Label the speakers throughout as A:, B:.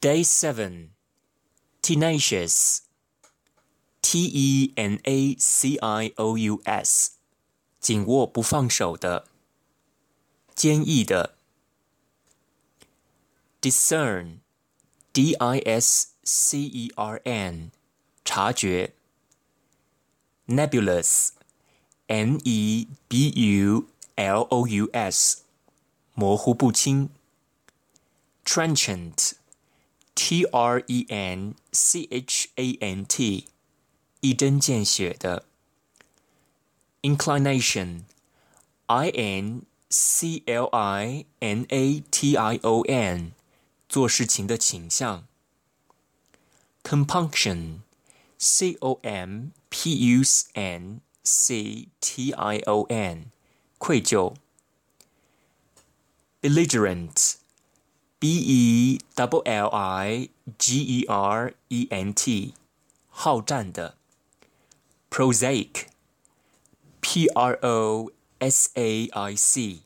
A: Day seven, tenacious. T E N A C I O U S，紧握不放手的，坚毅的。Discern, D I S C E R N，察觉。Nebulous, N E B U L O U S，模糊不清。Trenchant, T R E N C H A N T。一针见血的 inclination，i n c l i n a t i o n，做事情的倾向。compunction，c o m p u n c t i o n，愧疚。 belligerent，b e w l i g e r e n t，好战的。prosaic, p r o s a i c，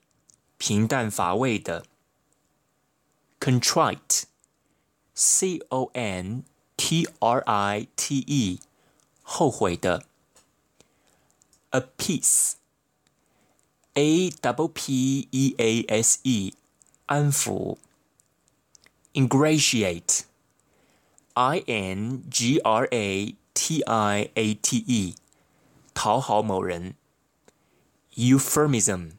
A: 平淡乏味的。contrite, c o n t r i t e，后悔的。appease, a w p e a s e，安抚。 ingratiate, i n g r a t i a t e，讨好某人。euphemism，e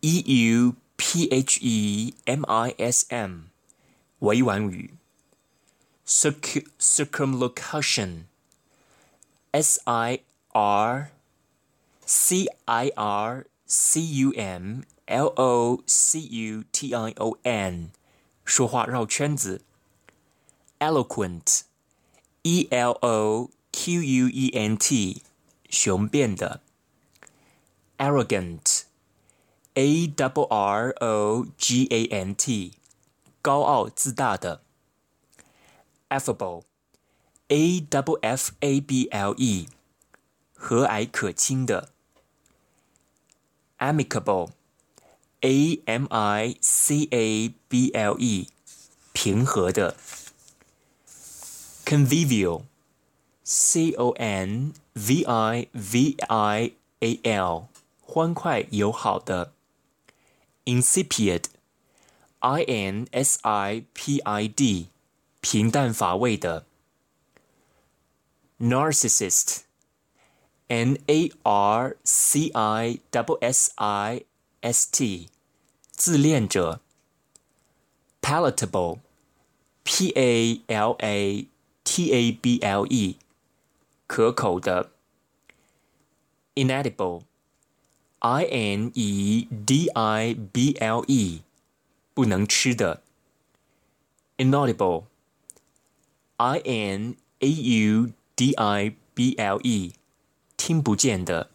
A: u p h e m i s m，委婉语。circumlocution，s i r c i r c u m l o c u t i o n， 说话绕圈子。eloquent。E L O Q U E N T，雄辩的。Arrogant，A W R O G A N T，高傲自大的。Affable，A W F A B L E，和蔼可亲的；amicable。Amicable，A M I C A B L E，平和的。convivial, c o n v i v i a l，欢快友好的。insipid, i n s i p i d，平淡乏味的。narcissist, n a r c i s s i s t，自恋者。palatable, p a l a table，可口的。inedible，i n e d i b l e，不能吃的。inaudible，i n a u d i b l e，听不见的。